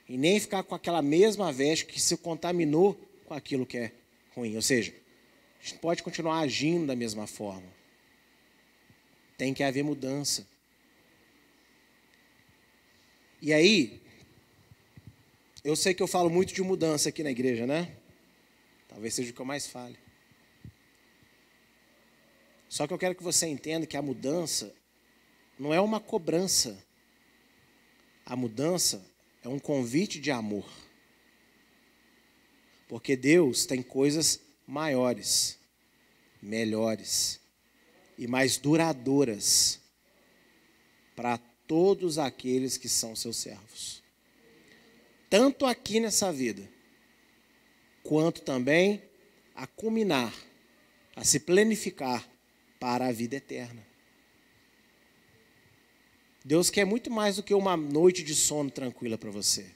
Speaker 1: E nem ficar com aquela mesma veste que se contaminou com aquilo que é ruim. Ou seja, a gente pode continuar agindo da mesma forma. Tem que haver mudança. E aí, eu sei que eu falo muito de mudança aqui na igreja, né? Talvez seja o que eu mais fale. Só que eu quero que você entenda que a mudança não é uma cobrança. A mudança é um convite de amor. Porque Deus tem coisas maiores, melhores, e mais duradouras para todos aqueles que são seus servos. Tanto aqui nessa vida, quanto também a culminar, a se planificar para a vida eterna. Deus quer muito mais do que uma noite de sono tranquila para você.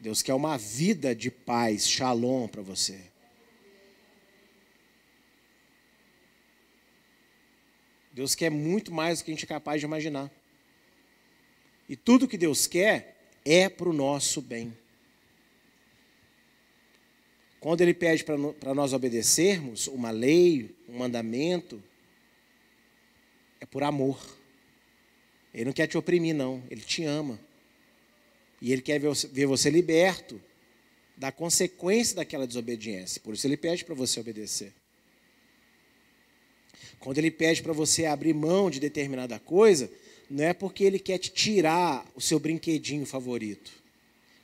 Speaker 1: Deus quer uma vida de paz, shalom para você. Deus quer muito mais do que a gente é capaz de imaginar. E tudo que Deus quer é para o nosso bem. Quando Ele pede para nós obedecermos uma lei, um mandamento, é por amor. Ele não quer te oprimir, não. Ele te ama. E Ele quer ver você liberto da consequência daquela desobediência. Por isso Ele pede para você obedecer. Quando ele pede para você abrir mão de determinada coisa, não é porque ele quer te tirar o seu brinquedinho favorito.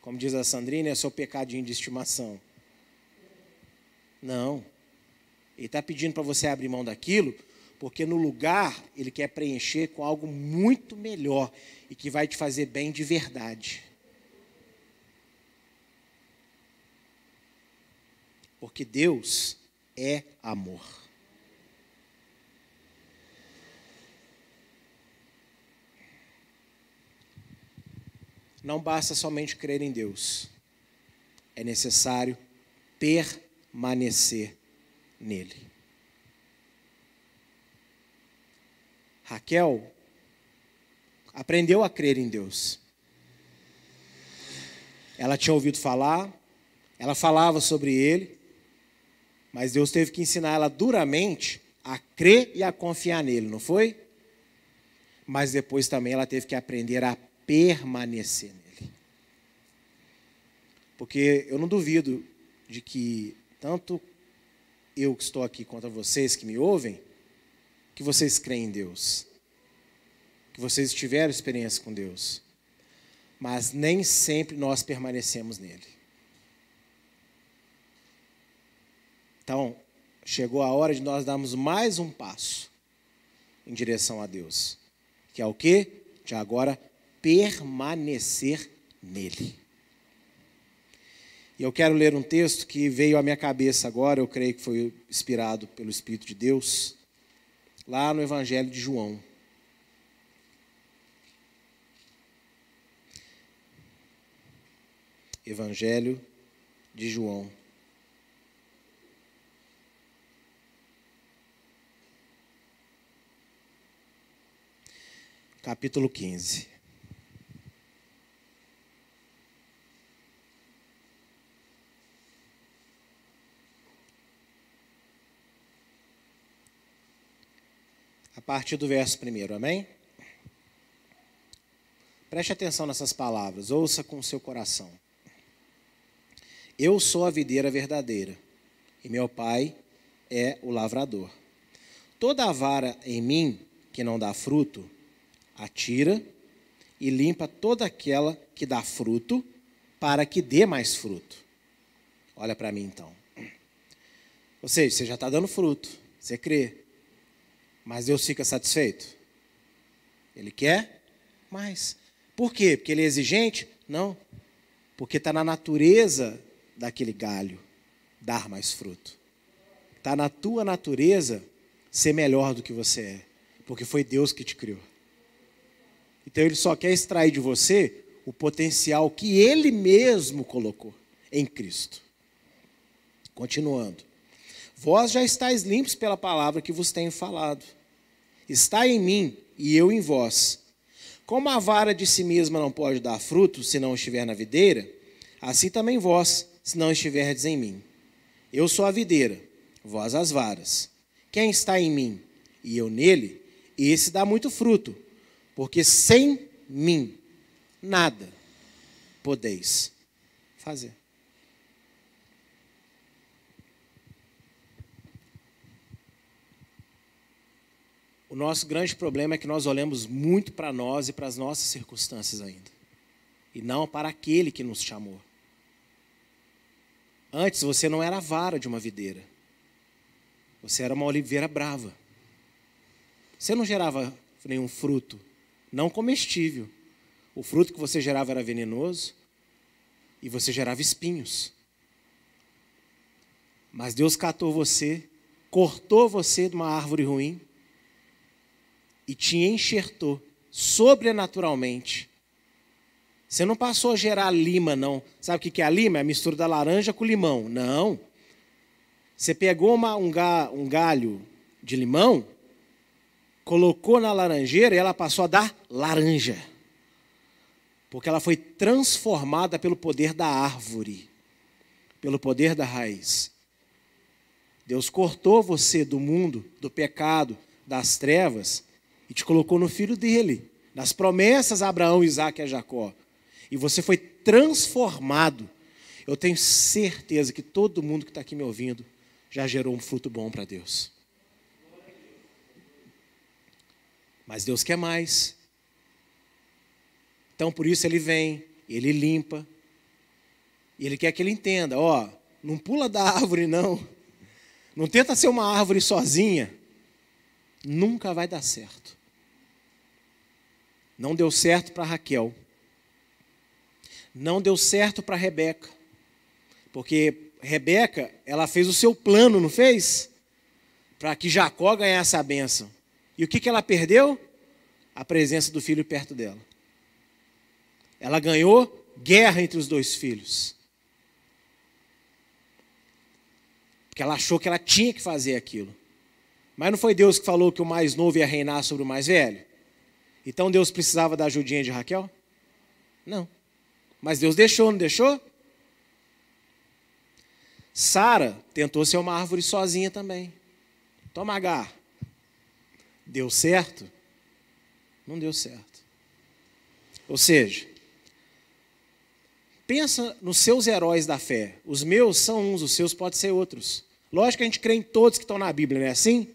Speaker 1: Como diz a Sandrina, é o seu pecadinho de estimação. Não. Ele está pedindo para você abrir mão daquilo, porque no lugar ele quer preencher com algo muito melhor e que vai te fazer bem de verdade. Porque Deus é amor. Não basta somente crer em Deus, é necessário permanecer nele. Raquel aprendeu a crer em Deus. Ela tinha ouvido falar, ela falava sobre ele, mas Deus teve que ensinar ela duramente a crer e a confiar nele, não foi? Mas depois também ela teve que aprender a permanecer nele. Porque eu não duvido de que tanto eu que estou aqui quanto vocês que me ouvem, que vocês creem em Deus. Que vocês tiveram experiência com Deus. Mas nem sempre nós permanecemos nele. Então, chegou a hora de nós darmos mais um passo em direção a Deus. Que é o quê? De agora permanecer nele. E eu quero ler um texto que veio à minha cabeça agora, eu creio que foi inspirado pelo Espírito de Deus, lá no Evangelho de João. Evangelho de João. Capítulo 15. A partir do verso primeiro, amém? Preste atenção nessas palavras, ouça com o seu coração. Eu sou a videira verdadeira, e meu pai é o lavrador. Toda a vara em mim que não dá fruto, atira e limpa toda aquela que dá fruto, para que dê mais fruto. Olha para mim então. Ou seja, você já está dando fruto, você crê. Mas Deus fica satisfeito? Ele quer mais. Por quê? Porque ele é exigente? Não. Porque está na natureza daquele galho dar mais fruto. Está na tua natureza ser melhor do que você é. Porque foi Deus que te criou. Então ele só quer extrair de você o potencial que ele mesmo colocou em Cristo. Continuando. Vós já estáis limpos pela palavra que vos tenho falado. Está em mim e eu em vós. Como a vara de si mesma não pode dar fruto se não estiver na videira, assim também vós, se não estiverdes em mim. Eu sou a videira, vós as varas. Quem está em mim e eu nele, esse dá muito fruto, porque sem mim nada podeis fazer. O nosso grande problema é que nós olhamos muito para nós e para as nossas circunstâncias ainda, e não para aquele que nos chamou. Antes você não era a vara de uma videira, você era uma oliveira brava, você não gerava nenhum fruto, não comestível. O fruto que você gerava era venenoso e você gerava espinhos. Mas Deus catou você, cortou você de uma árvore ruim e te enxertou sobrenaturalmente. Você não passou a gerar lima, não. Sabe o que é a lima? É a mistura da laranja com limão. Não. Você pegou uma, um, ga, um galho de limão, colocou na laranjeira e ela passou a dar laranja. Porque ela foi transformada pelo poder da árvore, pelo poder da raiz. Deus cortou você do mundo, do pecado, das trevas e te colocou no filho dele, nas promessas a Abraão, Isaac e a Jacó. E você foi transformado. Eu tenho certeza que todo mundo que está aqui me ouvindo já gerou um fruto bom para Deus. Mas Deus quer mais. Então por isso ele vem, ele limpa. E ele quer que ele entenda, ó, não pula da árvore não. Não tenta ser uma árvore sozinha. Nunca vai dar certo. Não deu certo para Raquel. Não deu certo para Rebeca. Porque Rebeca, ela fez o seu plano, não fez? Para que Jacó ganhasse a bênção. E o que, que ela perdeu? A presença do filho perto dela. Ela ganhou guerra entre os dois filhos. Porque ela achou que ela tinha que fazer aquilo. Mas não foi Deus que falou que o mais novo ia reinar sobre o mais velho? Então Deus precisava da ajudinha de Raquel? Não. Mas Deus deixou, não deixou? Sara tentou ser uma árvore sozinha também. Toma H. Deu certo? Não deu certo. Ou seja, pensa nos seus heróis da fé. Os meus são uns, os seus podem ser outros. Lógico que a gente crê em todos que estão na Bíblia, não é assim?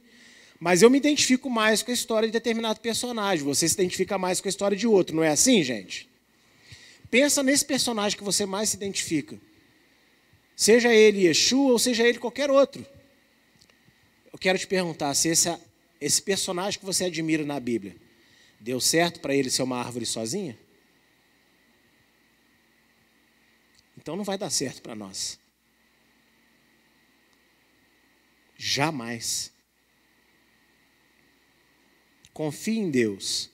Speaker 1: Mas eu me identifico mais com a história de determinado personagem. Você se identifica mais com a história de outro, não é assim, gente? Pensa nesse personagem que você mais se identifica. Seja ele Yeshua ou seja ele qualquer outro. Eu quero te perguntar se esse, esse personagem que você admira na Bíblia deu certo para ele ser uma árvore sozinha? Então não vai dar certo para nós. Jamais. Confie em Deus.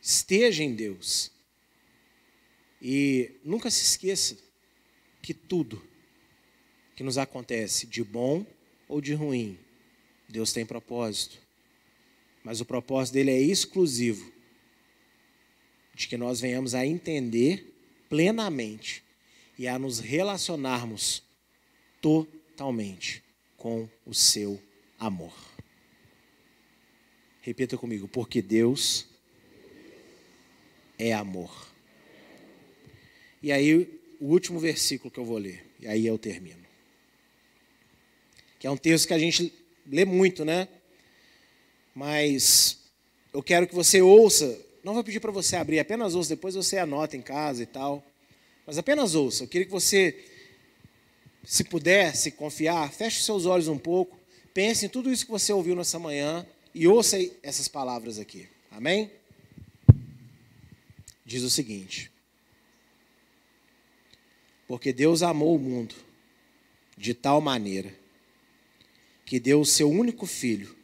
Speaker 1: Esteja em Deus. E nunca se esqueça que tudo que nos acontece, de bom ou de ruim, Deus tem propósito. Mas o propósito dele é exclusivo de que nós venhamos a entender plenamente e a nos relacionarmos totalmente com o seu amor. Repita comigo, porque Deus é amor. E aí, o último versículo que eu vou ler, e aí eu termino que é um texto que a gente lê muito, né? Mas eu quero que você ouça, não vou pedir para você abrir, apenas ouça, depois você anota em casa e tal. Mas apenas ouça. Eu queria que você, se puder, se confiar, feche seus olhos um pouco, pense em tudo isso que você ouviu nessa manhã e ouça essas palavras aqui. Amém? Diz o seguinte: Porque Deus amou o mundo de tal maneira que deu o seu único filho,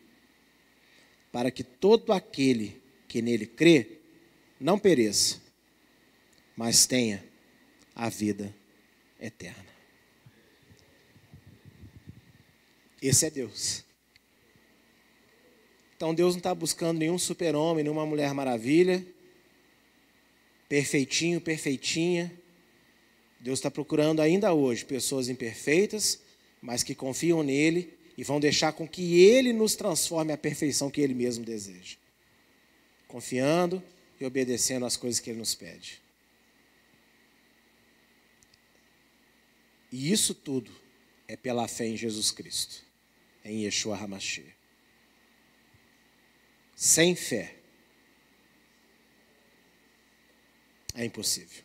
Speaker 1: para que todo aquele que nele crê não pereça, mas tenha a vida eterna. Esse é Deus. Então Deus não está buscando nenhum super-homem, nenhuma mulher maravilha, perfeitinho, perfeitinha. Deus está procurando ainda hoje pessoas imperfeitas, mas que confiam nele e vão deixar com que Ele nos transforme à perfeição que Ele mesmo deseja. Confiando e obedecendo às coisas que Ele nos pede. E isso tudo é pela fé em Jesus Cristo, em Yeshua HaMashiach. Sem fé é impossível.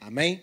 Speaker 1: Amém?